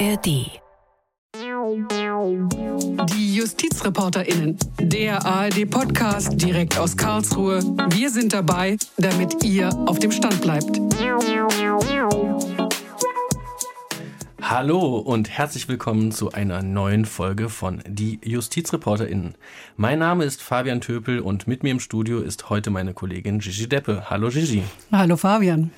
ARD. Die JustizreporterInnen. Der ARD-Podcast direkt aus Karlsruhe. Wir sind dabei, damit ihr auf dem Stand bleibt. Hallo und herzlich willkommen zu einer neuen Folge von Die JustizreporterInnen. Mein Name ist Fabian Töpel und mit mir im Studio ist heute meine Kollegin Gigi Deppe. Hallo Gigi. Hallo Fabian.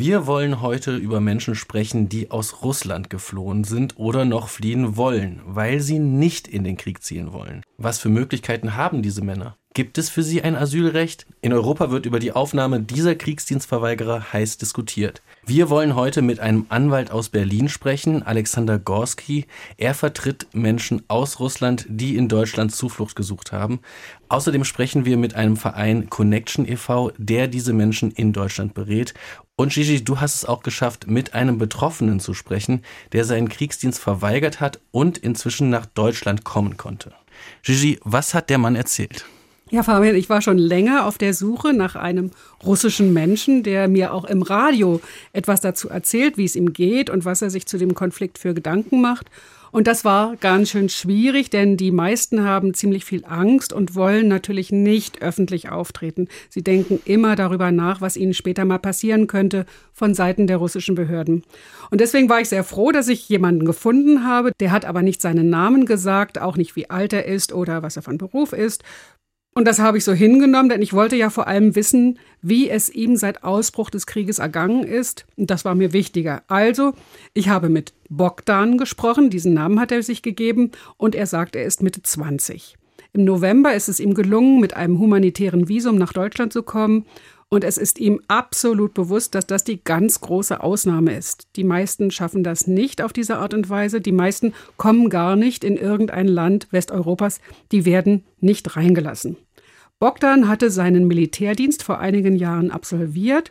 Wir wollen heute über Menschen sprechen, die aus Russland geflohen sind oder noch fliehen wollen, weil sie nicht in den Krieg ziehen wollen. Was für Möglichkeiten haben diese Männer? Gibt es für sie ein Asylrecht? In Europa wird über die Aufnahme dieser Kriegsdienstverweigerer heiß diskutiert. Wir wollen heute mit einem Anwalt aus Berlin sprechen, Alexander Gorski. Er vertritt Menschen aus Russland, die in Deutschland Zuflucht gesucht haben. Außerdem sprechen wir mit einem Verein Connection e.V., der diese Menschen in Deutschland berät. Und Gigi, du hast es auch geschafft, mit einem Betroffenen zu sprechen, der seinen Kriegsdienst verweigert hat und inzwischen nach Deutschland kommen konnte. Gigi, was hat der Mann erzählt? Ja, Fabian, ich war schon länger auf der Suche nach einem russischen Menschen, der mir auch im Radio etwas dazu erzählt, wie es ihm geht und was er sich zu dem Konflikt für Gedanken macht. Und das war ganz schön schwierig, denn die meisten haben ziemlich viel Angst und wollen natürlich nicht öffentlich auftreten. Sie denken immer darüber nach, was ihnen später mal passieren könnte von Seiten der russischen Behörden. Und deswegen war ich sehr froh, dass ich jemanden gefunden habe. Der hat aber nicht seinen Namen gesagt, auch nicht wie alt er ist oder was er von Beruf ist. Und das habe ich so hingenommen, denn ich wollte ja vor allem wissen, wie es ihm seit Ausbruch des Krieges ergangen ist. Und das war mir wichtiger. Also, ich habe mit Bogdan gesprochen, diesen Namen hat er sich gegeben, und er sagt, er ist Mitte 20. Im November ist es ihm gelungen, mit einem humanitären Visum nach Deutschland zu kommen. Und es ist ihm absolut bewusst, dass das die ganz große Ausnahme ist. Die meisten schaffen das nicht auf diese Art und Weise. Die meisten kommen gar nicht in irgendein Land Westeuropas. Die werden nicht reingelassen. Bogdan hatte seinen Militärdienst vor einigen Jahren absolviert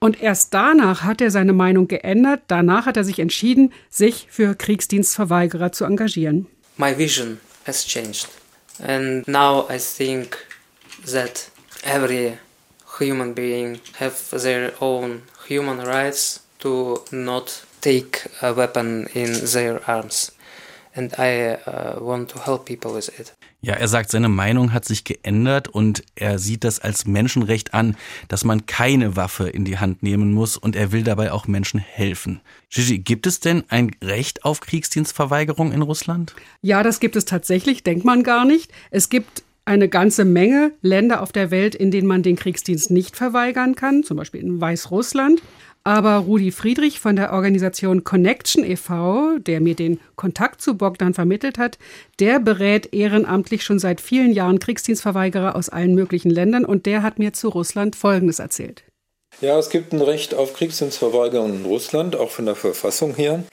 und erst danach hat er seine Meinung geändert. Danach hat er sich entschieden, sich für Kriegsdienstverweigerer zu engagieren. My vision has changed. And now I think that every human being have their own human rights to not take a weapon in their arms. And I uh, want to help people with it. Ja, er sagt, seine Meinung hat sich geändert und er sieht das als Menschenrecht an, dass man keine Waffe in die Hand nehmen muss und er will dabei auch Menschen helfen. Gigi, gibt es denn ein Recht auf Kriegsdienstverweigerung in Russland? Ja, das gibt es tatsächlich, denkt man gar nicht. Es gibt eine ganze Menge Länder auf der Welt, in denen man den Kriegsdienst nicht verweigern kann, zum Beispiel in Weißrussland. Aber Rudi Friedrich von der Organisation Connection e.V., der mir den Kontakt zu Bogdan vermittelt hat, der berät ehrenamtlich schon seit vielen Jahren Kriegsdienstverweigerer aus allen möglichen Ländern und der hat mir zu Russland Folgendes erzählt. Ja, es gibt ein Recht auf Kriegsdienstverweigerung in Russland, auch von der Verfassung her.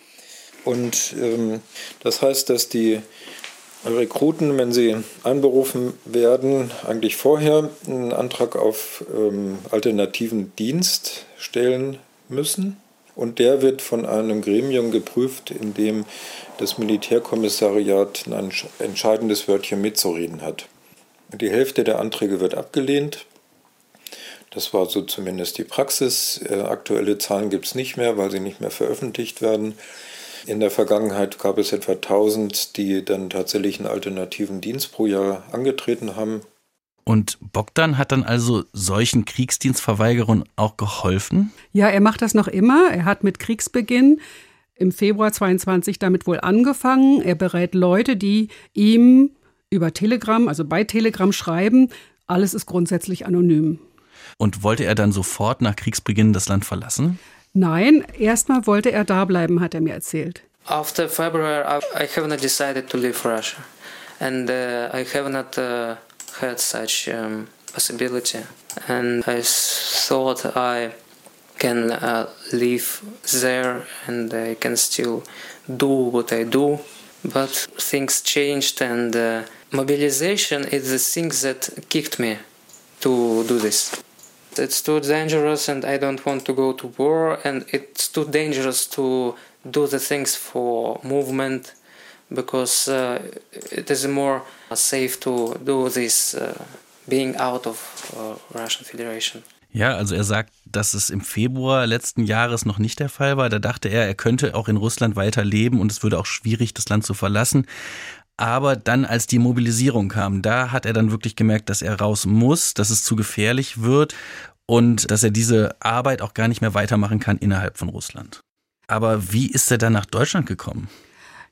Und ähm, das heißt, dass die Rekruten, wenn sie einberufen werden, eigentlich vorher einen Antrag auf ähm, alternativen Dienst stellen müssen. Und der wird von einem Gremium geprüft, in dem das Militärkommissariat ein entscheidendes Wörtchen mitzureden hat. Die Hälfte der Anträge wird abgelehnt. Das war so zumindest die Praxis. Äh, aktuelle Zahlen gibt es nicht mehr, weil sie nicht mehr veröffentlicht werden. In der Vergangenheit gab es etwa 1000, die dann tatsächlich einen alternativen Dienst pro Jahr angetreten haben. Und Bogdan hat dann also solchen Kriegsdienstverweigerern auch geholfen? Ja, er macht das noch immer. Er hat mit Kriegsbeginn im Februar 22 damit wohl angefangen. Er berät Leute, die ihm über Telegram, also bei Telegram schreiben. Alles ist grundsätzlich anonym. Und wollte er dann sofort nach Kriegsbeginn das Land verlassen? Nein, erstmal wollte er da bleiben, hat er mir erzählt. After February, I have not decided to leave Russia, and uh, I have not uh, had such um, possibility, and I thought I can uh, live there and I can still do what I do. But things changed, and uh, mobilization is the thing that kicked me to do this. It's too dangerous, and I don't want to go to war, and it's too dangerous to do the things for movement because uh, it is more safe to do this uh, being out of uh, Russian Federation. Ja, also er sagt, dass es im Februar letzten Jahres noch nicht der Fall war. Da dachte er, er könnte auch in Russland weiter leben und es würde auch schwierig, das Land zu verlassen. Aber dann, als die Mobilisierung kam, da hat er dann wirklich gemerkt, dass er raus muss, dass es zu gefährlich wird und dass er diese Arbeit auch gar nicht mehr weitermachen kann innerhalb von Russland. Aber wie ist er dann nach Deutschland gekommen?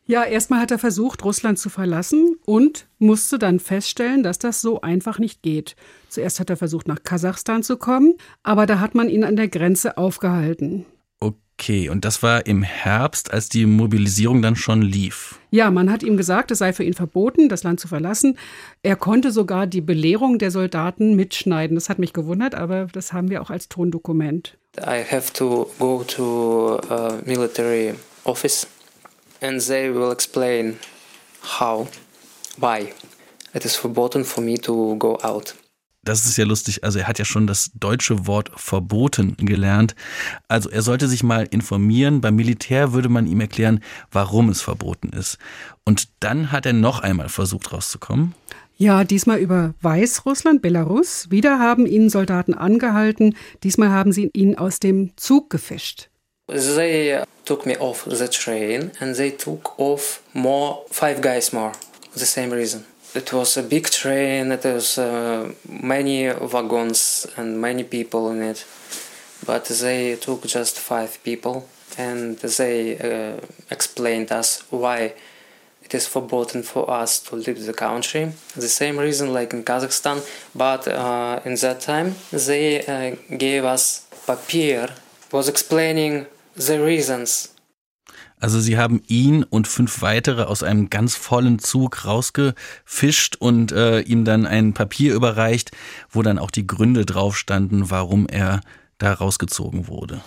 Ja, erstmal hat er versucht, Russland zu verlassen und musste dann feststellen, dass das so einfach nicht geht. Zuerst hat er versucht, nach Kasachstan zu kommen, aber da hat man ihn an der Grenze aufgehalten. Okay, und das war im Herbst, als die Mobilisierung dann schon lief. Ja, man hat ihm gesagt, es sei für ihn verboten, das Land zu verlassen. Er konnte sogar die Belehrung der Soldaten mitschneiden. Das hat mich gewundert, aber das haben wir auch als Tondokument. I have to go to a military office and they will explain how, why it is forbidden for me to go out. Das ist ja lustig. Also er hat ja schon das deutsche Wort verboten gelernt. Also er sollte sich mal informieren. Beim Militär würde man ihm erklären, warum es verboten ist. Und dann hat er noch einmal versucht rauszukommen. Ja, diesmal über Weißrussland, Belarus. Wieder haben ihn Soldaten angehalten. Diesmal haben sie ihn aus dem Zug gefischt. They took me off the train and they took off more five guys more. The same reason. It was a big train. It was uh, many wagons and many people in it. But they took just five people and they uh, explained us why it is forbidden for us to leave the country. The same reason like in Kazakhstan, but uh, in that time they uh, gave us papier was explaining the reasons. Also sie haben ihn und fünf weitere aus einem ganz vollen Zug rausgefischt und äh, ihm dann ein Papier überreicht, wo dann auch die Gründe drauf standen, warum er da rausgezogen wurde.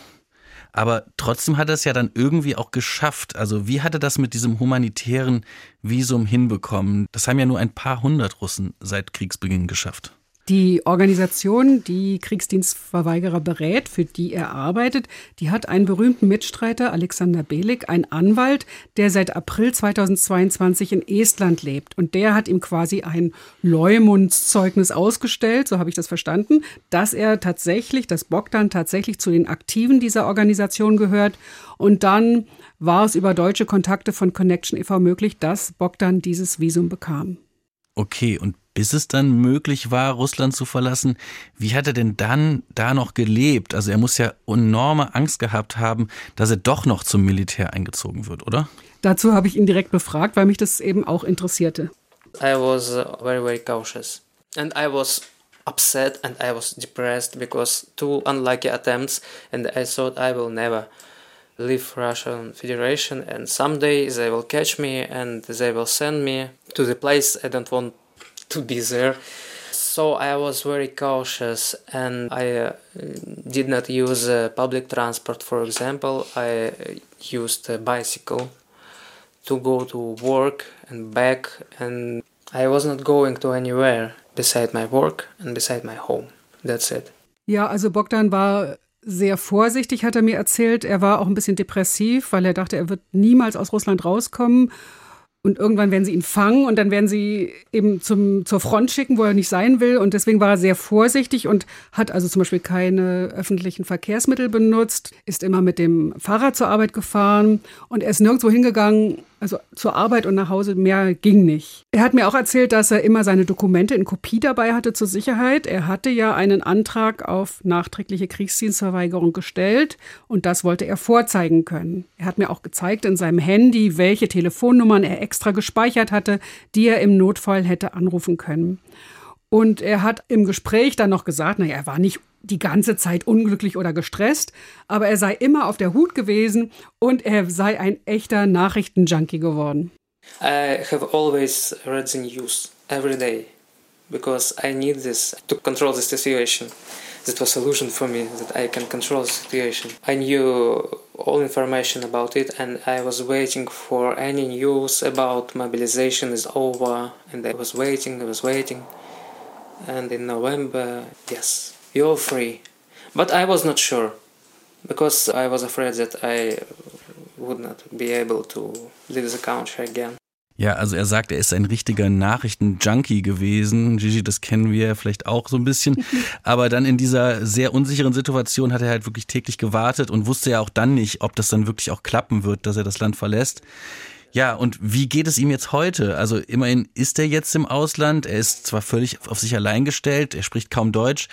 Aber trotzdem hat er es ja dann irgendwie auch geschafft. Also wie hat er das mit diesem humanitären Visum hinbekommen? Das haben ja nur ein paar hundert Russen seit Kriegsbeginn geschafft. Die Organisation, die Kriegsdienstverweigerer berät, für die er arbeitet, die hat einen berühmten Mitstreiter, Alexander Belik, einen Anwalt, der seit April 2022 in Estland lebt. Und der hat ihm quasi ein Leumundszeugnis ausgestellt, so habe ich das verstanden, dass er tatsächlich, dass Bogdan tatsächlich zu den Aktiven dieser Organisation gehört. Und dann war es über deutsche Kontakte von Connection e.V. möglich, dass Bogdan dieses Visum bekam. Okay, und bis es dann möglich war, Russland zu verlassen. Wie hat er denn dann da noch gelebt? Also er muss ja enorme Angst gehabt haben, dass er doch noch zum Militär eingezogen wird, oder? Dazu habe ich ihn direkt befragt, weil mich das eben auch interessierte. I was uh, very very cautious and I was upset and I was depressed because two unlucky attempts and I thought I will never leave Russian Federation and someday they will catch me and they will send me to the place I don't want to be there. So I was very cautious and I uh, did not use uh, public transport, for example. I used a bicycle to go to work and back, and I was not going to anywhere beside my work and beside my home. That's it. Ja, also Bogdan war sehr vorsichtig, hat er mir erzählt. Er war auch ein bisschen depressiv, weil er dachte, er wird niemals aus Russland rauskommen. Und irgendwann werden sie ihn fangen und dann werden sie eben zum, zur Front schicken, wo er nicht sein will. Und deswegen war er sehr vorsichtig und hat also zum Beispiel keine öffentlichen Verkehrsmittel benutzt, ist immer mit dem Fahrrad zur Arbeit gefahren und er ist nirgendwo hingegangen, also zur Arbeit und nach Hause, mehr ging nicht. Er hat mir auch erzählt, dass er immer seine Dokumente in Kopie dabei hatte zur Sicherheit. Er hatte ja einen Antrag auf nachträgliche Kriegsdienstverweigerung gestellt und das wollte er vorzeigen können. Er hat mir auch gezeigt in seinem Handy, welche Telefonnummern er extra gespeichert hatte, die er im Notfall hätte anrufen können. Und er hat im Gespräch dann noch gesagt, naja, er war nicht die ganze Zeit unglücklich oder gestresst, aber er sei immer auf der Hut gewesen und er sei ein echter Nachrichtenjunkie geworden. I have always read the news every day because I need this to control the situation. That was a solution for me that I can control the situation. I knew all information about it and I was waiting for any news about mobilization is over and I was waiting, I was waiting. and in November, yes, you're free. But I was not sure because I was afraid that I would not be able to leave the country again. Ja, also er sagt, er ist ein richtiger Nachrichten-Junkie gewesen. Gigi, das kennen wir vielleicht auch so ein bisschen. Aber dann in dieser sehr unsicheren Situation hat er halt wirklich täglich gewartet und wusste ja auch dann nicht, ob das dann wirklich auch klappen wird, dass er das Land verlässt. Ja, und wie geht es ihm jetzt heute? Also immerhin ist er jetzt im Ausland. Er ist zwar völlig auf sich allein gestellt, er spricht kaum Deutsch.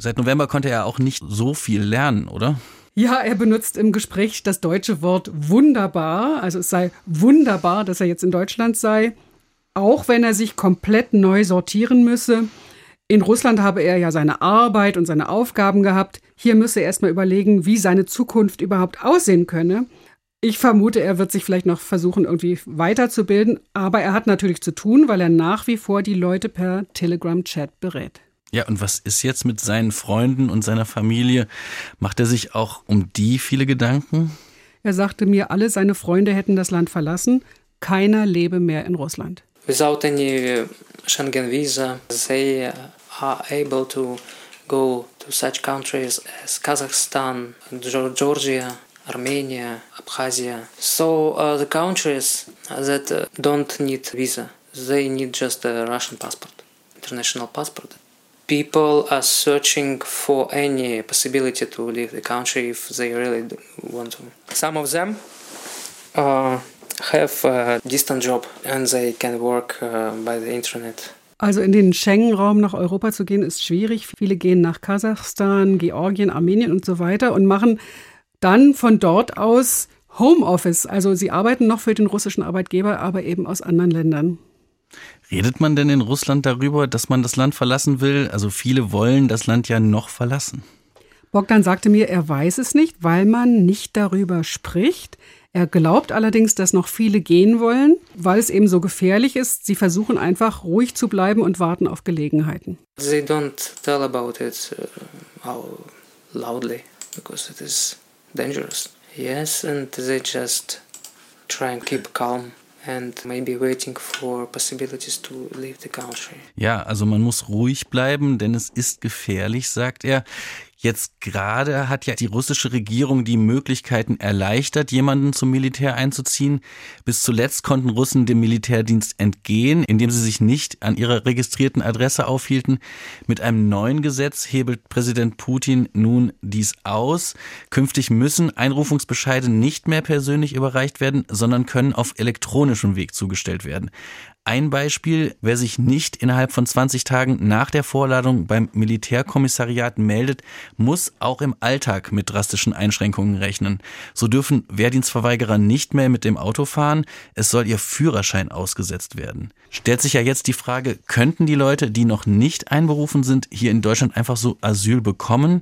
Seit November konnte er auch nicht so viel lernen, oder? Ja, er benutzt im Gespräch das deutsche Wort wunderbar. Also es sei wunderbar, dass er jetzt in Deutschland sei, auch wenn er sich komplett neu sortieren müsse. In Russland habe er ja seine Arbeit und seine Aufgaben gehabt. Hier müsse er erstmal überlegen, wie seine Zukunft überhaupt aussehen könne. Ich vermute, er wird sich vielleicht noch versuchen, irgendwie weiterzubilden, aber er hat natürlich zu tun, weil er nach wie vor die Leute per Telegram-Chat berät. Ja, und was ist jetzt mit seinen Freunden und seiner Familie? Macht er sich auch um die viele Gedanken? Er sagte mir, alle seine Freunde hätten das Land verlassen, keiner lebe mehr in Russland. Without any Schengen visa, they are able to go to such countries as Kazakhstan, Georgia, Armenia, Abkhazia. So uh, the countries that uh, don't need visa, they need just a Russian passport, international passport. People are searching for any possibility to leave the country if they really want to. Some of them uh, have a distant job and they can work uh, by the internet. Also in den Schengen-Raum nach Europa zu gehen, ist schwierig. Viele gehen nach Kasachstan, Georgien, Armenien und so weiter und machen dann von dort aus Homeoffice. Also sie arbeiten noch für den russischen Arbeitgeber, aber eben aus anderen Ländern. Redet man denn in Russland darüber, dass man das Land verlassen will? Also viele wollen das Land ja noch verlassen. Bogdan sagte mir, er weiß es nicht, weil man nicht darüber spricht. Er glaubt allerdings, dass noch viele gehen wollen, weil es eben so gefährlich ist. Sie versuchen einfach ruhig zu bleiben und warten auf Gelegenheiten. They don't tell about it uh, loudly because it is dangerous. Yes, and they just try and keep calm and maybe waiting for possibilities to leave the country. Ja, also man muss ruhig bleiben, denn es ist gefährlich, sagt er. Jetzt gerade hat ja die russische Regierung die Möglichkeiten erleichtert, jemanden zum Militär einzuziehen. Bis zuletzt konnten Russen dem Militärdienst entgehen, indem sie sich nicht an ihrer registrierten Adresse aufhielten. Mit einem neuen Gesetz hebelt Präsident Putin nun dies aus. Künftig müssen Einrufungsbescheide nicht mehr persönlich überreicht werden, sondern können auf elektronischem Weg zugestellt werden. Ein Beispiel, wer sich nicht innerhalb von 20 Tagen nach der Vorladung beim Militärkommissariat meldet, muss auch im Alltag mit drastischen Einschränkungen rechnen. So dürfen Wehrdienstverweigerer nicht mehr mit dem Auto fahren, es soll ihr Führerschein ausgesetzt werden. Stellt sich ja jetzt die Frage, könnten die Leute, die noch nicht einberufen sind, hier in Deutschland einfach so Asyl bekommen?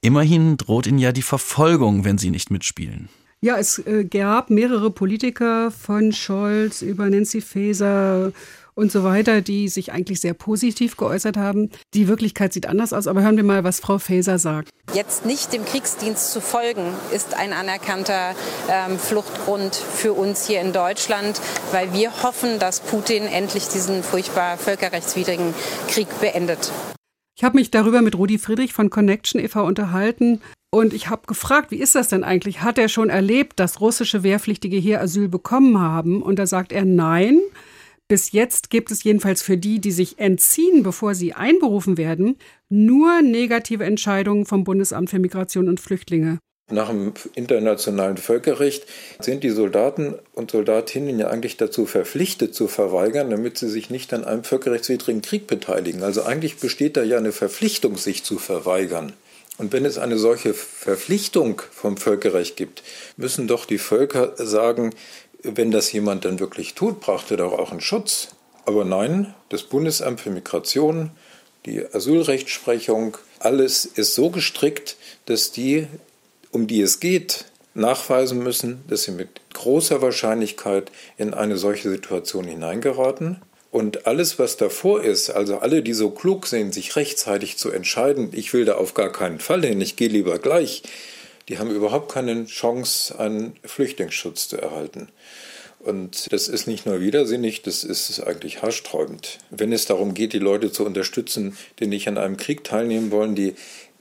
Immerhin droht ihnen ja die Verfolgung, wenn sie nicht mitspielen. Ja, es äh, gab mehrere Politiker von Scholz über Nancy Faeser und so weiter, die sich eigentlich sehr positiv geäußert haben. Die Wirklichkeit sieht anders aus, aber hören wir mal, was Frau Faeser sagt. Jetzt nicht dem Kriegsdienst zu folgen, ist ein anerkannter ähm, Fluchtgrund für uns hier in Deutschland, weil wir hoffen, dass Putin endlich diesen furchtbar völkerrechtswidrigen Krieg beendet. Ich habe mich darüber mit Rudi Friedrich von Connection e.V. unterhalten und ich habe gefragt, wie ist das denn eigentlich? Hat er schon erlebt, dass russische Wehrpflichtige hier Asyl bekommen haben? Und da sagt er nein. Bis jetzt gibt es jedenfalls für die, die sich entziehen, bevor sie einberufen werden, nur negative Entscheidungen vom Bundesamt für Migration und Flüchtlinge. Nach dem internationalen Völkerrecht sind die Soldaten und Soldatinnen ja eigentlich dazu verpflichtet zu verweigern, damit sie sich nicht an einem völkerrechtswidrigen Krieg beteiligen. Also eigentlich besteht da ja eine Verpflichtung, sich zu verweigern. Und wenn es eine solche Verpflichtung vom Völkerrecht gibt, müssen doch die Völker sagen, wenn das jemand dann wirklich tut, braucht er doch auch einen Schutz. Aber nein, das Bundesamt für Migration, die Asylrechtsprechung, alles ist so gestrickt, dass die, um die es geht, nachweisen müssen, dass sie mit großer Wahrscheinlichkeit in eine solche Situation hineingeraten und alles, was davor ist, also alle, die so klug sind, sich rechtzeitig zu entscheiden, ich will da auf gar keinen Fall hin, ich gehe lieber gleich, die haben überhaupt keine Chance, einen Flüchtlingsschutz zu erhalten. Und das ist nicht nur widersinnig, das ist eigentlich haarsträubend. Wenn es darum geht, die Leute zu unterstützen, die nicht an einem Krieg teilnehmen wollen, die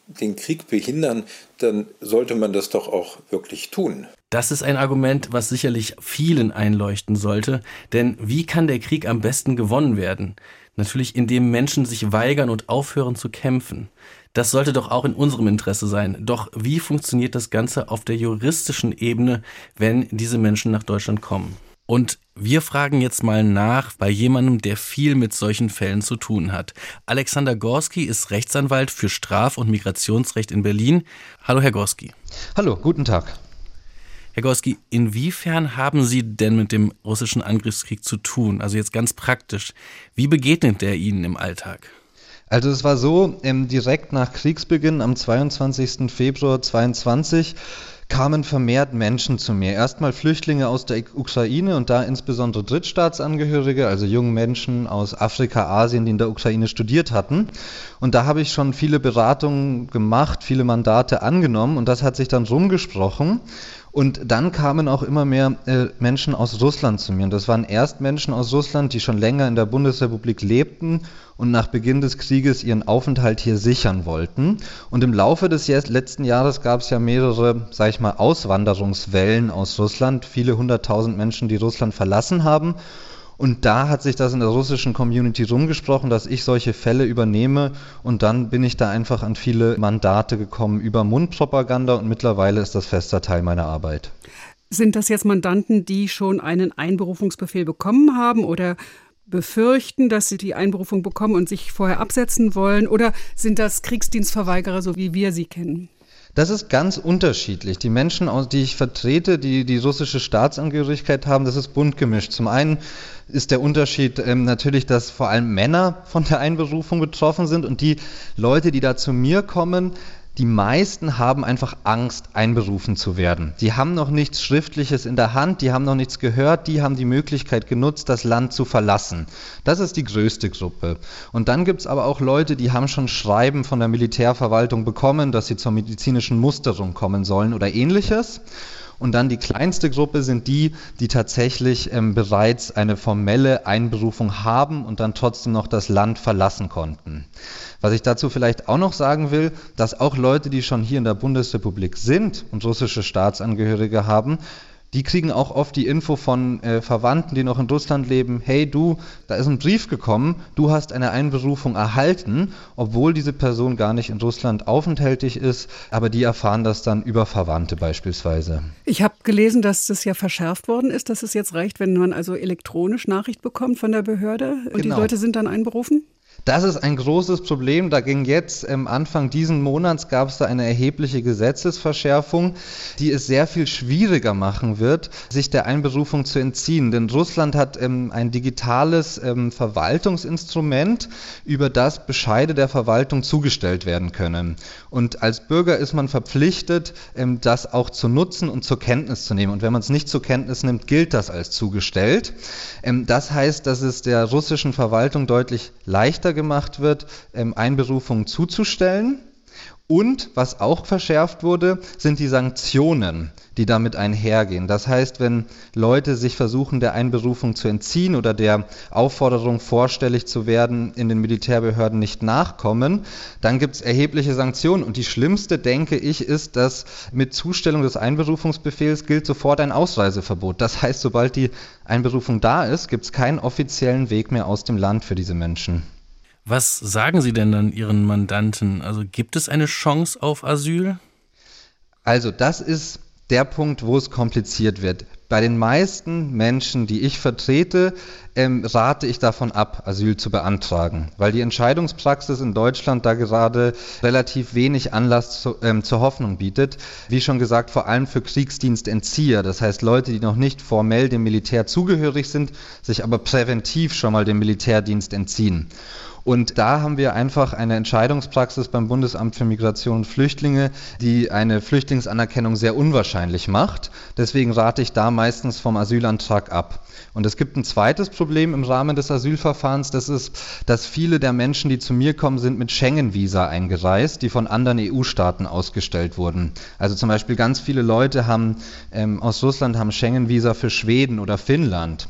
den Krieg behindern, dann sollte man das doch auch wirklich tun. Das ist ein Argument, was sicherlich vielen einleuchten sollte, denn wie kann der Krieg am besten gewonnen werden? Natürlich, indem Menschen sich weigern und aufhören zu kämpfen. Das sollte doch auch in unserem Interesse sein. Doch wie funktioniert das Ganze auf der juristischen Ebene, wenn diese Menschen nach Deutschland kommen? Und wir fragen jetzt mal nach bei jemandem, der viel mit solchen Fällen zu tun hat. Alexander Gorski ist Rechtsanwalt für Straf- und Migrationsrecht in Berlin. Hallo, Herr Gorski. Hallo, guten Tag. Herr Gorski, inwiefern haben Sie denn mit dem russischen Angriffskrieg zu tun? Also jetzt ganz praktisch. Wie begegnet der Ihnen im Alltag? Also es war so, direkt nach Kriegsbeginn am 22. Februar 22 kamen vermehrt Menschen zu mir. Erstmal Flüchtlinge aus der Ukraine und da insbesondere Drittstaatsangehörige, also junge Menschen aus Afrika, Asien, die in der Ukraine studiert hatten. Und da habe ich schon viele Beratungen gemacht, viele Mandate angenommen und das hat sich dann rumgesprochen. Und dann kamen auch immer mehr äh, Menschen aus Russland zu mir. Und das waren erst Menschen aus Russland, die schon länger in der Bundesrepublik lebten und nach Beginn des Krieges ihren Aufenthalt hier sichern wollten. Und im Laufe des letzten Jahres gab es ja mehrere, sag ich mal, Auswanderungswellen aus Russland. Viele hunderttausend Menschen, die Russland verlassen haben. Und da hat sich das in der russischen Community rumgesprochen, dass ich solche Fälle übernehme. Und dann bin ich da einfach an viele Mandate gekommen über Mundpropaganda und mittlerweile ist das fester Teil meiner Arbeit. Sind das jetzt Mandanten, die schon einen Einberufungsbefehl bekommen haben oder befürchten, dass sie die Einberufung bekommen und sich vorher absetzen wollen? Oder sind das Kriegsdienstverweigerer, so wie wir sie kennen? Das ist ganz unterschiedlich. Die Menschen, die ich vertrete, die die russische Staatsangehörigkeit haben, das ist bunt gemischt. Zum einen ist der Unterschied ähm, natürlich, dass vor allem Männer von der Einberufung betroffen sind und die Leute, die da zu mir kommen, die meisten haben einfach Angst, einberufen zu werden. Die haben noch nichts Schriftliches in der Hand, die haben noch nichts gehört, die haben die Möglichkeit genutzt, das Land zu verlassen. Das ist die größte Gruppe. Und dann gibt es aber auch Leute, die haben schon Schreiben von der Militärverwaltung bekommen, dass sie zur medizinischen Musterung kommen sollen oder ähnliches. Und dann die kleinste Gruppe sind die, die tatsächlich ähm, bereits eine formelle Einberufung haben und dann trotzdem noch das Land verlassen konnten. Was ich dazu vielleicht auch noch sagen will, dass auch Leute, die schon hier in der Bundesrepublik sind und russische Staatsangehörige haben, die kriegen auch oft die Info von äh, Verwandten, die noch in Russland leben, hey du, da ist ein Brief gekommen, du hast eine Einberufung erhalten, obwohl diese Person gar nicht in Russland aufenthaltig ist, aber die erfahren das dann über Verwandte beispielsweise. Ich habe gelesen, dass das ja verschärft worden ist, dass es jetzt reicht, wenn man also elektronisch Nachricht bekommt von der Behörde und genau. die Leute sind dann einberufen? Das ist ein großes Problem. Da ging jetzt ähm, Anfang diesen Monats gab es da eine erhebliche Gesetzesverschärfung, die es sehr viel schwieriger machen wird, sich der Einberufung zu entziehen. Denn Russland hat ähm, ein digitales ähm, Verwaltungsinstrument, über das Bescheide der Verwaltung zugestellt werden können. Und als Bürger ist man verpflichtet, ähm, das auch zu nutzen und zur Kenntnis zu nehmen. Und wenn man es nicht zur Kenntnis nimmt, gilt das als zugestellt. Ähm, das heißt, dass es der russischen Verwaltung deutlich leichter gemacht wird, ähm, Einberufungen zuzustellen. Und was auch verschärft wurde, sind die Sanktionen, die damit einhergehen. Das heißt, wenn Leute sich versuchen, der Einberufung zu entziehen oder der Aufforderung, vorstellig zu werden, in den Militärbehörden nicht nachkommen, dann gibt es erhebliche Sanktionen. Und die schlimmste, denke ich, ist, dass mit Zustellung des Einberufungsbefehls gilt sofort ein Ausreiseverbot. Das heißt, sobald die Einberufung da ist, gibt es keinen offiziellen Weg mehr aus dem Land für diese Menschen. Was sagen Sie denn dann Ihren Mandanten? Also gibt es eine Chance auf Asyl? Also das ist der Punkt, wo es kompliziert wird. Bei den meisten Menschen, die ich vertrete, ähm, rate ich davon ab, Asyl zu beantragen, weil die Entscheidungspraxis in Deutschland da gerade relativ wenig Anlass zu, ähm, zur Hoffnung bietet. Wie schon gesagt, vor allem für Kriegsdienstentzieher, das heißt Leute, die noch nicht formell dem Militär zugehörig sind, sich aber präventiv schon mal dem Militärdienst entziehen. Und da haben wir einfach eine Entscheidungspraxis beim Bundesamt für Migration und Flüchtlinge, die eine Flüchtlingsanerkennung sehr unwahrscheinlich macht. Deswegen rate ich da meistens vom Asylantrag ab. Und es gibt ein zweites Problem im Rahmen des Asylverfahrens, das ist, dass viele der Menschen, die zu mir kommen, sind mit Schengen-Visa eingereist, die von anderen EU-Staaten ausgestellt wurden. Also zum Beispiel ganz viele Leute haben ähm, aus Russland haben Schengen-Visa für Schweden oder Finnland.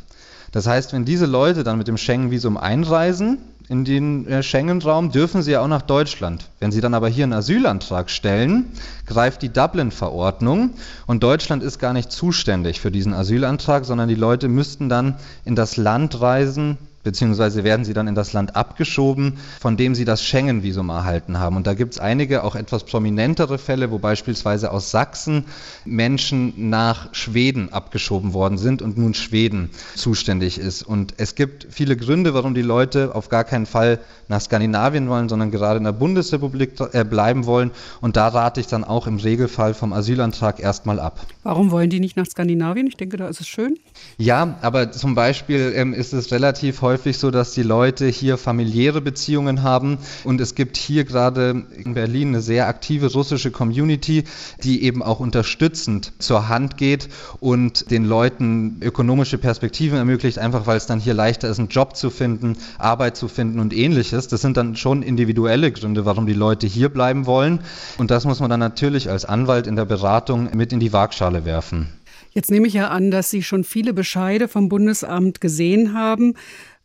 Das heißt, wenn diese Leute dann mit dem Schengen-Visum einreisen in den äh, Schengen-Raum, dürfen sie ja auch nach Deutschland. Wenn sie dann aber hier einen Asylantrag stellen, greift die Dublin-Verordnung und Deutschland ist gar nicht zuständig für diesen Asylantrag, sondern die Leute müssten dann in das Land reisen, beziehungsweise werden sie dann in das Land abgeschoben, von dem sie das Schengen-Visum erhalten haben. Und da gibt es einige auch etwas prominentere Fälle, wo beispielsweise aus Sachsen Menschen nach Schweden abgeschoben worden sind und nun Schweden zuständig ist. Und es gibt viele Gründe, warum die Leute auf gar keinen Fall nach Skandinavien wollen, sondern gerade in der Bundesrepublik äh, bleiben wollen. Und da rate ich dann auch im Regelfall vom Asylantrag erstmal ab. Warum wollen die nicht nach Skandinavien? Ich denke, da ist es schön. Ja, aber zum Beispiel ähm, ist es relativ häufig so, dass die Leute hier familiäre Beziehungen haben. Und es gibt hier gerade in Berlin eine sehr aktive russische Community, die eben auch unterstützend zur Hand geht und den Leuten ökonomische Perspektiven ermöglicht, einfach weil es dann hier leichter ist, einen Job zu finden, Arbeit zu finden und ähnliches. Das sind dann schon individuelle Gründe, warum die Leute hier bleiben wollen. Und das muss man dann natürlich als Anwalt in der Beratung mit in die Waagschale werfen. Jetzt nehme ich ja an, dass Sie schon viele Bescheide vom Bundesamt gesehen haben.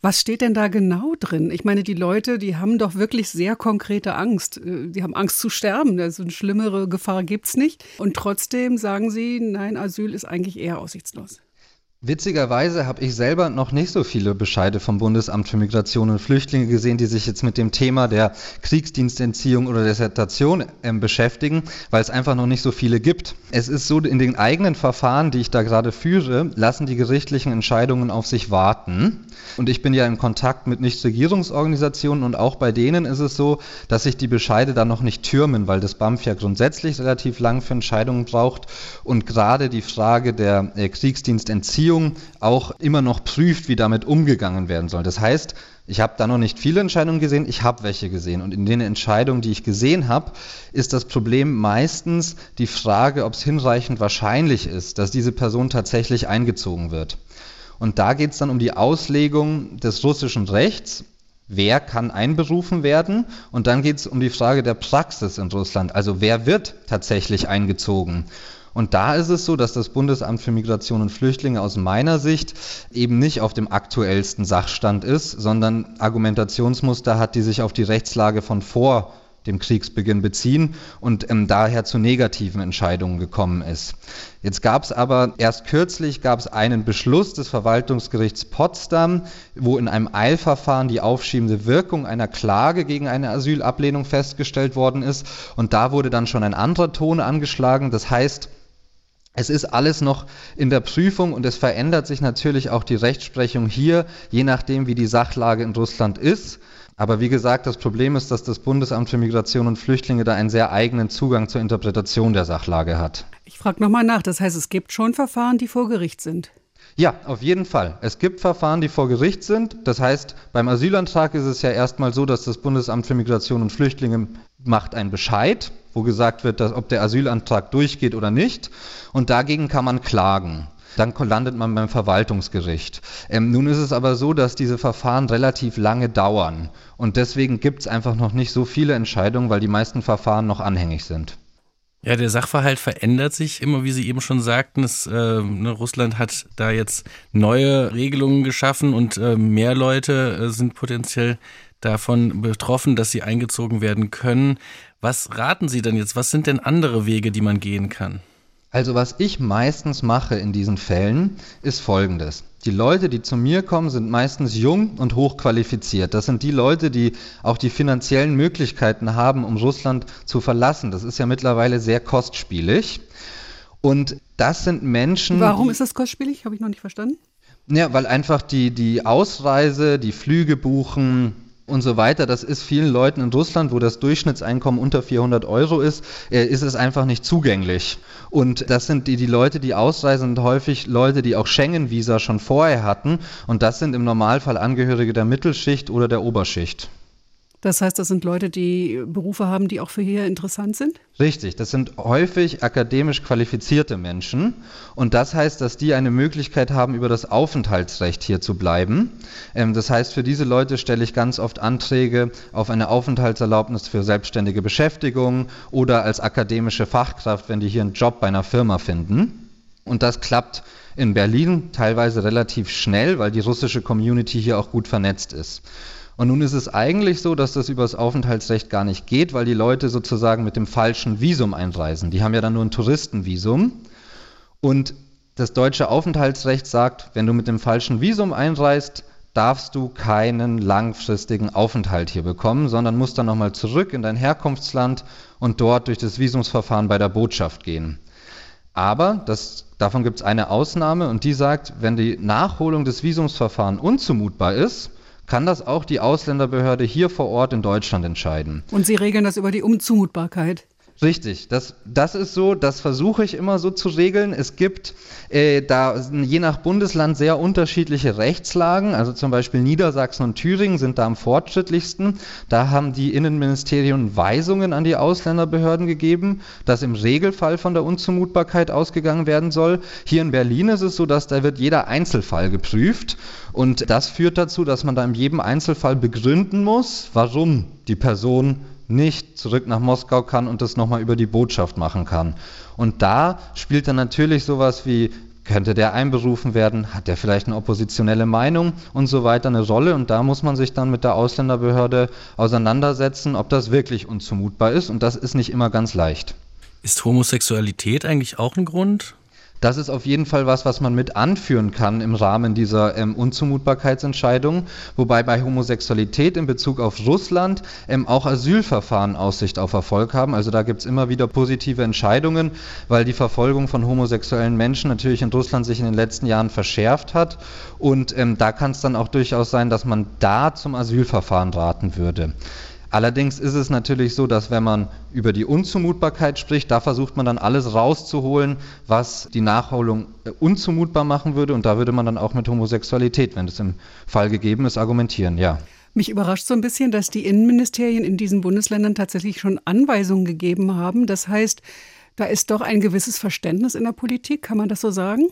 Was steht denn da genau drin? Ich meine, die Leute, die haben doch wirklich sehr konkrete Angst. Äh, die haben Angst zu sterben. Also eine schlimmere Gefahr gibt es nicht. Und trotzdem sagen sie, nein, Asyl ist eigentlich eher aussichtslos. Witzigerweise habe ich selber noch nicht so viele Bescheide vom Bundesamt für Migration und Flüchtlinge gesehen, die sich jetzt mit dem Thema der Kriegsdienstentziehung oder Desertation äh, beschäftigen, weil es einfach noch nicht so viele gibt. Es ist so, in den eigenen Verfahren, die ich da gerade führe, lassen die gerichtlichen Entscheidungen auf sich warten. Und ich bin ja in Kontakt mit Nichtregierungsorganisationen und auch bei denen ist es so, dass sich die Bescheide da noch nicht türmen, weil das BAMF ja grundsätzlich relativ lang für Entscheidungen braucht und gerade die Frage der äh, Kriegsdienstentziehung auch immer noch prüft, wie damit umgegangen werden soll. Das heißt, ich habe da noch nicht viele Entscheidungen gesehen, ich habe welche gesehen. Und in den Entscheidungen, die ich gesehen habe, ist das Problem meistens die Frage, ob es hinreichend wahrscheinlich ist, dass diese Person tatsächlich eingezogen wird. Und da geht es dann um die Auslegung des russischen Rechts. Wer kann einberufen werden? Und dann geht es um die Frage der Praxis in Russland. Also wer wird tatsächlich eingezogen? Und da ist es so, dass das Bundesamt für Migration und Flüchtlinge aus meiner Sicht eben nicht auf dem aktuellsten Sachstand ist, sondern Argumentationsmuster hat, die sich auf die Rechtslage von vor dem Kriegsbeginn beziehen und ähm, daher zu negativen Entscheidungen gekommen ist. Jetzt gab es aber erst kürzlich gab es einen Beschluss des Verwaltungsgerichts Potsdam, wo in einem Eilverfahren die aufschiebende Wirkung einer Klage gegen eine Asylablehnung festgestellt worden ist und da wurde dann schon ein anderer Ton angeschlagen. Das heißt, es ist alles noch in der Prüfung und es verändert sich natürlich auch die Rechtsprechung hier, je nachdem, wie die Sachlage in Russland ist. Aber wie gesagt, das Problem ist, dass das Bundesamt für Migration und Flüchtlinge da einen sehr eigenen Zugang zur Interpretation der Sachlage hat. Ich frage nochmal nach. Das heißt, es gibt schon Verfahren, die vor Gericht sind. Ja, auf jeden Fall. Es gibt Verfahren, die vor Gericht sind. Das heißt, beim Asylantrag ist es ja erstmal so, dass das Bundesamt für Migration und Flüchtlinge macht einen Bescheid, wo gesagt wird, dass, ob der Asylantrag durchgeht oder nicht. Und dagegen kann man klagen. Dann landet man beim Verwaltungsgericht. Ähm, nun ist es aber so, dass diese Verfahren relativ lange dauern. Und deswegen gibt es einfach noch nicht so viele Entscheidungen, weil die meisten Verfahren noch anhängig sind. Ja, der Sachverhalt verändert sich immer, wie Sie eben schon sagten. Es, äh, ne, Russland hat da jetzt neue Regelungen geschaffen und äh, mehr Leute äh, sind potenziell davon betroffen, dass sie eingezogen werden können. Was raten Sie denn jetzt? Was sind denn andere Wege, die man gehen kann? Also was ich meistens mache in diesen Fällen, ist Folgendes. Die Leute, die zu mir kommen, sind meistens jung und hochqualifiziert. Das sind die Leute, die auch die finanziellen Möglichkeiten haben, um Russland zu verlassen. Das ist ja mittlerweile sehr kostspielig. Und das sind Menschen. Warum ist das kostspielig? Habe ich noch nicht verstanden. Ja, weil einfach die, die Ausreise, die Flüge buchen, und so weiter. Das ist vielen Leuten in Russland, wo das Durchschnittseinkommen unter 400 Euro ist, äh, ist es einfach nicht zugänglich. Und das sind die, die Leute, die ausreisen, sind häufig Leute, die auch Schengen-Visa schon vorher hatten. Und das sind im Normalfall Angehörige der Mittelschicht oder der Oberschicht. Das heißt, das sind Leute, die Berufe haben, die auch für hier interessant sind? Richtig, das sind häufig akademisch qualifizierte Menschen. Und das heißt, dass die eine Möglichkeit haben, über das Aufenthaltsrecht hier zu bleiben. Ähm, das heißt, für diese Leute stelle ich ganz oft Anträge auf eine Aufenthaltserlaubnis für selbstständige Beschäftigung oder als akademische Fachkraft, wenn die hier einen Job bei einer Firma finden. Und das klappt in Berlin teilweise relativ schnell, weil die russische Community hier auch gut vernetzt ist. Und nun ist es eigentlich so, dass das über das Aufenthaltsrecht gar nicht geht, weil die Leute sozusagen mit dem falschen Visum einreisen. Die haben ja dann nur ein Touristenvisum. Und das deutsche Aufenthaltsrecht sagt, wenn du mit dem falschen Visum einreist, darfst du keinen langfristigen Aufenthalt hier bekommen, sondern musst dann nochmal zurück in dein Herkunftsland und dort durch das Visumsverfahren bei der Botschaft gehen. Aber das, davon gibt es eine Ausnahme und die sagt, wenn die Nachholung des Visumsverfahrens unzumutbar ist, kann das auch die Ausländerbehörde hier vor Ort in Deutschland entscheiden. Und Sie regeln das über die Unzumutbarkeit? Richtig, das, das ist so, das versuche ich immer so zu regeln. Es gibt äh, da je nach Bundesland sehr unterschiedliche Rechtslagen. Also zum Beispiel Niedersachsen und Thüringen sind da am fortschrittlichsten. Da haben die Innenministerien Weisungen an die Ausländerbehörden gegeben, dass im Regelfall von der Unzumutbarkeit ausgegangen werden soll. Hier in Berlin ist es so, dass da wird jeder Einzelfall geprüft. Und das führt dazu, dass man da in jedem Einzelfall begründen muss, warum die Person nicht zurück nach Moskau kann und das nochmal über die Botschaft machen kann. Und da spielt dann natürlich sowas wie, könnte der einberufen werden, hat der vielleicht eine oppositionelle Meinung und so weiter eine Rolle. Und da muss man sich dann mit der Ausländerbehörde auseinandersetzen, ob das wirklich unzumutbar ist. Und das ist nicht immer ganz leicht. Ist Homosexualität eigentlich auch ein Grund? Das ist auf jeden Fall was, was man mit anführen kann im Rahmen dieser ähm, Unzumutbarkeitsentscheidung, wobei bei Homosexualität in Bezug auf Russland ähm, auch Asylverfahren Aussicht auf Erfolg haben. Also da gibt es immer wieder positive Entscheidungen, weil die Verfolgung von homosexuellen Menschen natürlich in Russland sich in den letzten Jahren verschärft hat. Und ähm, da kann es dann auch durchaus sein, dass man da zum Asylverfahren raten würde. Allerdings ist es natürlich so, dass wenn man über die Unzumutbarkeit spricht, da versucht man dann alles rauszuholen, was die Nachholung äh, unzumutbar machen würde. Und da würde man dann auch mit Homosexualität, wenn es im Fall gegeben ist, argumentieren, ja. Mich überrascht so ein bisschen, dass die Innenministerien in diesen Bundesländern tatsächlich schon Anweisungen gegeben haben. Das heißt, da ist doch ein gewisses Verständnis in der Politik, kann man das so sagen?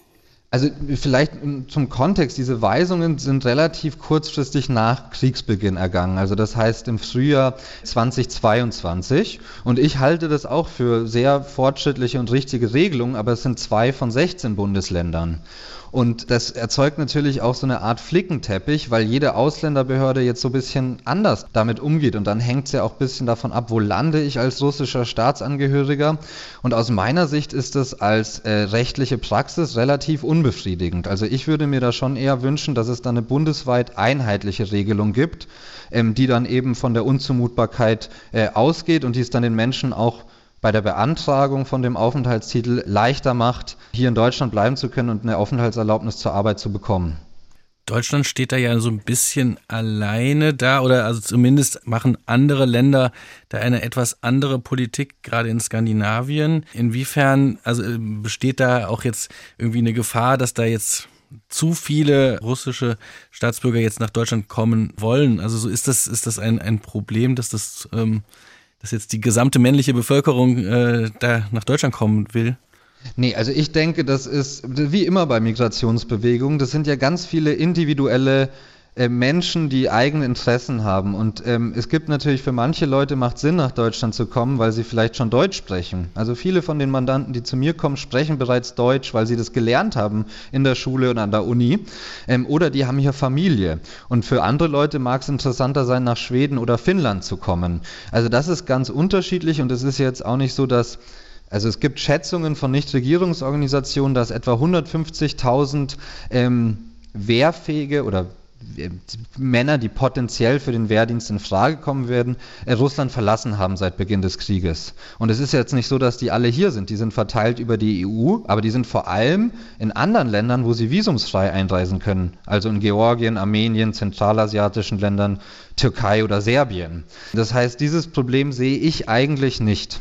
Also vielleicht zum Kontext, diese Weisungen sind relativ kurzfristig nach Kriegsbeginn ergangen. Also das heißt im Frühjahr 2022. Und ich halte das auch für sehr fortschrittliche und richtige Regelungen, aber es sind zwei von 16 Bundesländern. Und das erzeugt natürlich auch so eine Art Flickenteppich, weil jede Ausländerbehörde jetzt so ein bisschen anders damit umgeht. Und dann hängt es ja auch ein bisschen davon ab, wo lande ich als russischer Staatsangehöriger. Und aus meiner Sicht ist das als äh, rechtliche Praxis relativ unbefriedigend. Also ich würde mir da schon eher wünschen, dass es da eine bundesweit einheitliche Regelung gibt, ähm, die dann eben von der Unzumutbarkeit äh, ausgeht und die es dann den Menschen auch bei der Beantragung von dem Aufenthaltstitel leichter macht, hier in Deutschland bleiben zu können und eine Aufenthaltserlaubnis zur Arbeit zu bekommen. Deutschland steht da ja so ein bisschen alleine da oder also zumindest machen andere Länder da eine etwas andere Politik, gerade in Skandinavien. Inwiefern, also äh, besteht da auch jetzt irgendwie eine Gefahr, dass da jetzt zu viele russische Staatsbürger jetzt nach Deutschland kommen wollen? Also so ist das, ist das ein, ein Problem, dass das ähm, dass jetzt die gesamte männliche Bevölkerung äh, da nach Deutschland kommen will? Nee, also ich denke, das ist wie immer bei Migrationsbewegungen, das sind ja ganz viele individuelle äh, Menschen, die eigene Interessen haben. Und ähm, es gibt natürlich für manche Leute macht Sinn, nach Deutschland zu kommen, weil sie vielleicht schon Deutsch sprechen. Also viele von den Mandanten, die zu mir kommen, sprechen bereits Deutsch, weil sie das gelernt haben in der Schule und an der Uni. Ähm, oder die haben hier Familie. Und für andere Leute mag es interessanter sein, nach Schweden oder Finnland zu kommen. Also das ist ganz unterschiedlich und es ist jetzt auch nicht so, dass also es gibt Schätzungen von Nichtregierungsorganisationen, dass etwa 150.000 ähm, wehrfähige oder Männer, die potenziell für den Wehrdienst in Frage kommen werden, äh, Russland verlassen haben seit Beginn des Krieges. Und es ist jetzt nicht so, dass die alle hier sind. Die sind verteilt über die EU, aber die sind vor allem in anderen Ländern, wo sie visumsfrei einreisen können. Also in Georgien, Armenien, zentralasiatischen Ländern, Türkei oder Serbien. Das heißt, dieses Problem sehe ich eigentlich nicht.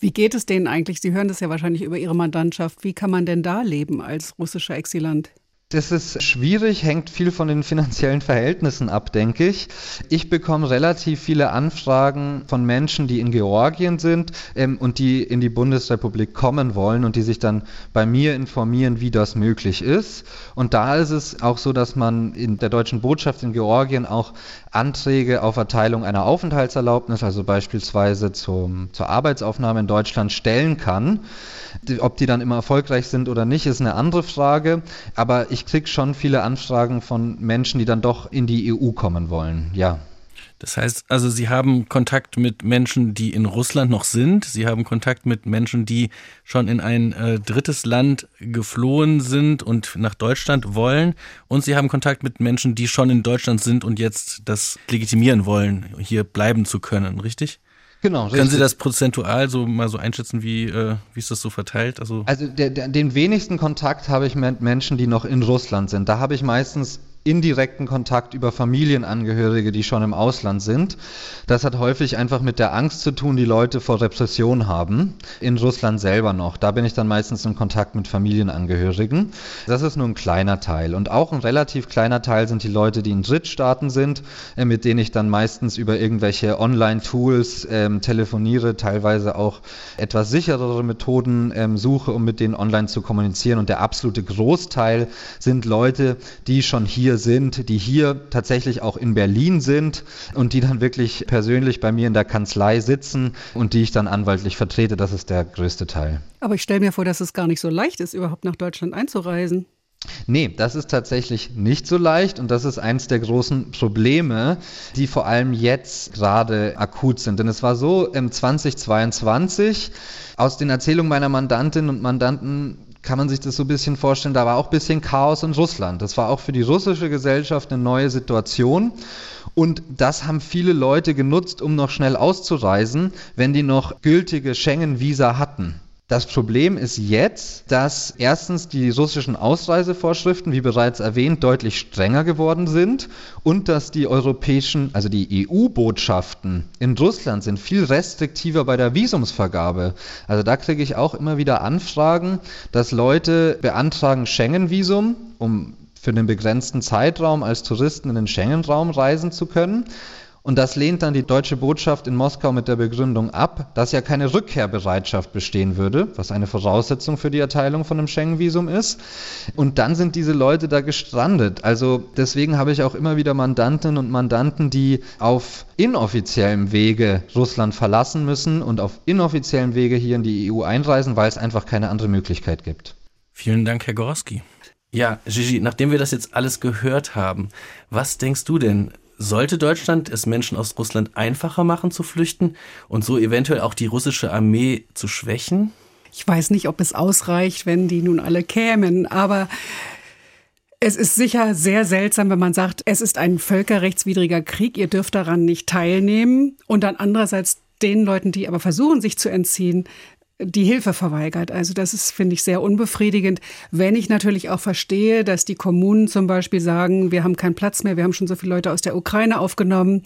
Wie geht es denen eigentlich? Sie hören das ja wahrscheinlich über Ihre Mandantschaft. Wie kann man denn da leben als russischer Exilant? Das ist schwierig, hängt viel von den finanziellen Verhältnissen ab, denke ich. Ich bekomme relativ viele Anfragen von Menschen, die in Georgien sind ähm, und die in die Bundesrepublik kommen wollen und die sich dann bei mir informieren, wie das möglich ist. Und da ist es auch so, dass man in der deutschen Botschaft in Georgien auch Anträge auf Erteilung einer Aufenthaltserlaubnis, also beispielsweise zum, zur Arbeitsaufnahme in Deutschland, stellen kann. Ob die dann immer erfolgreich sind oder nicht, ist eine andere Frage. Aber ich ich kriege schon viele Anfragen von Menschen, die dann doch in die EU kommen wollen. Ja. Das heißt also, Sie haben Kontakt mit Menschen, die in Russland noch sind. Sie haben Kontakt mit Menschen, die schon in ein äh, drittes Land geflohen sind und nach Deutschland wollen. Und Sie haben Kontakt mit Menschen, die schon in Deutschland sind und jetzt das legitimieren wollen, hier bleiben zu können, richtig? Genau. Können richtig. Sie das prozentual so mal so einschätzen, wie, äh, wie ist das so verteilt? Also, also der, der, den wenigsten Kontakt habe ich mit Menschen, die noch in Russland sind. Da habe ich meistens indirekten Kontakt über Familienangehörige, die schon im Ausland sind. Das hat häufig einfach mit der Angst zu tun, die Leute vor Repression haben. In Russland selber noch. Da bin ich dann meistens in Kontakt mit Familienangehörigen. Das ist nur ein kleiner Teil. Und auch ein relativ kleiner Teil sind die Leute, die in Drittstaaten sind, äh, mit denen ich dann meistens über irgendwelche Online-Tools ähm, telefoniere, teilweise auch etwas sicherere Methoden ähm, suche, um mit denen online zu kommunizieren. Und der absolute Großteil sind Leute, die schon hier hier sind, die hier tatsächlich auch in Berlin sind und die dann wirklich persönlich bei mir in der Kanzlei sitzen und die ich dann anwaltlich vertrete. Das ist der größte Teil. Aber ich stelle mir vor, dass es gar nicht so leicht ist, überhaupt nach Deutschland einzureisen. Nee, das ist tatsächlich nicht so leicht und das ist eins der großen Probleme, die vor allem jetzt gerade akut sind. Denn es war so im 2022 aus den Erzählungen meiner Mandantinnen und Mandanten kann man sich das so ein bisschen vorstellen, da war auch ein bisschen Chaos in Russland. Das war auch für die russische Gesellschaft eine neue Situation. Und das haben viele Leute genutzt, um noch schnell auszureisen, wenn die noch gültige Schengen-Visa hatten. Das Problem ist jetzt, dass erstens die russischen Ausreisevorschriften, wie bereits erwähnt, deutlich strenger geworden sind und dass die europäischen, also die EU-Botschaften in Russland sind viel restriktiver bei der Visumsvergabe. Also da kriege ich auch immer wieder Anfragen, dass Leute beantragen Schengen-Visum, um für einen begrenzten Zeitraum als Touristen in den Schengen-Raum reisen zu können. Und das lehnt dann die deutsche Botschaft in Moskau mit der Begründung ab, dass ja keine Rückkehrbereitschaft bestehen würde, was eine Voraussetzung für die Erteilung von einem Schengen-Visum ist. Und dann sind diese Leute da gestrandet. Also deswegen habe ich auch immer wieder Mandantinnen und Mandanten, die auf inoffiziellem Wege Russland verlassen müssen und auf inoffiziellem Wege hier in die EU einreisen, weil es einfach keine andere Möglichkeit gibt. Vielen Dank, Herr Gorski. Ja, Gigi, nachdem wir das jetzt alles gehört haben, was denkst du denn? Sollte Deutschland es Menschen aus Russland einfacher machen zu flüchten und so eventuell auch die russische Armee zu schwächen? Ich weiß nicht, ob es ausreicht, wenn die nun alle kämen, aber es ist sicher sehr seltsam, wenn man sagt, es ist ein völkerrechtswidriger Krieg, ihr dürft daran nicht teilnehmen und dann andererseits den Leuten, die aber versuchen, sich zu entziehen, die Hilfe verweigert. Also das ist, finde ich, sehr unbefriedigend. Wenn ich natürlich auch verstehe, dass die Kommunen zum Beispiel sagen, wir haben keinen Platz mehr, wir haben schon so viele Leute aus der Ukraine aufgenommen,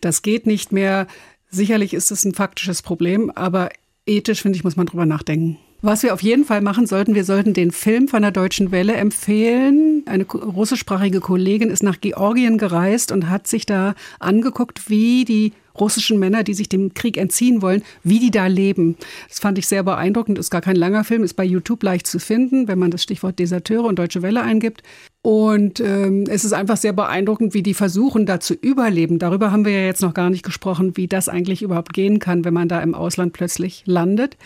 das geht nicht mehr. Sicherlich ist es ein faktisches Problem, aber ethisch, finde ich, muss man drüber nachdenken. Was wir auf jeden Fall machen sollten, wir sollten den Film von der Deutschen Welle empfehlen. Eine russischsprachige Kollegin ist nach Georgien gereist und hat sich da angeguckt, wie die russischen Männer, die sich dem Krieg entziehen wollen, wie die da leben. Das fand ich sehr beeindruckend. Ist gar kein langer Film, ist bei YouTube leicht zu finden, wenn man das Stichwort Deserteure und Deutsche Welle eingibt. Und ähm, es ist einfach sehr beeindruckend, wie die versuchen, da zu überleben. Darüber haben wir ja jetzt noch gar nicht gesprochen, wie das eigentlich überhaupt gehen kann, wenn man da im Ausland plötzlich landet.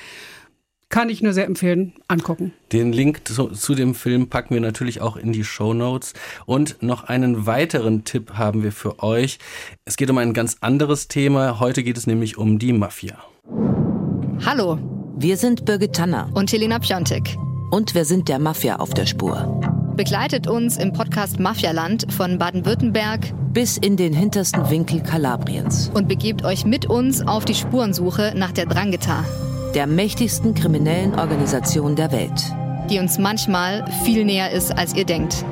Kann ich nur sehr empfehlen, angucken. Den Link zu, zu, dem Film packen wir natürlich auch in die Show Notes. Und noch einen weiteren Tipp haben wir für euch. Es geht um ein ganz anderes Thema. Heute geht es nämlich um die Mafia. Hallo, wir sind Birgit Tanner und Helena Piontek. Und wir sind der Mafia auf der Spur. Begleitet uns im Podcast Mafialand von Baden-Württemberg bis in den hintersten Winkel Kalabriens. Und begebt euch mit uns auf die Spurensuche nach der Drangheta der mächtigsten kriminellen Organisation der Welt. Die uns manchmal viel näher ist, als ihr denkt.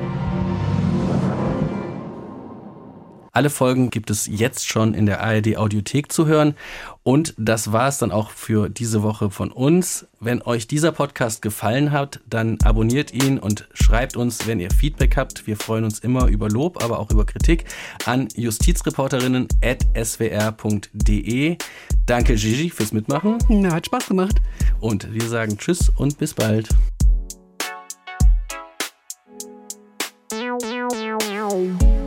Alle Folgen gibt es jetzt schon in der ARD Audiothek zu hören. Und das war es dann auch für diese Woche von uns. Wenn euch dieser Podcast gefallen hat, dann abonniert ihn und schreibt uns, wenn ihr Feedback habt. Wir freuen uns immer über Lob, aber auch über Kritik an justizreporterinnen.swr.de. Danke Gigi fürs Mitmachen. Na, hat Spaß gemacht. Und wir sagen Tschüss und bis bald. Thank.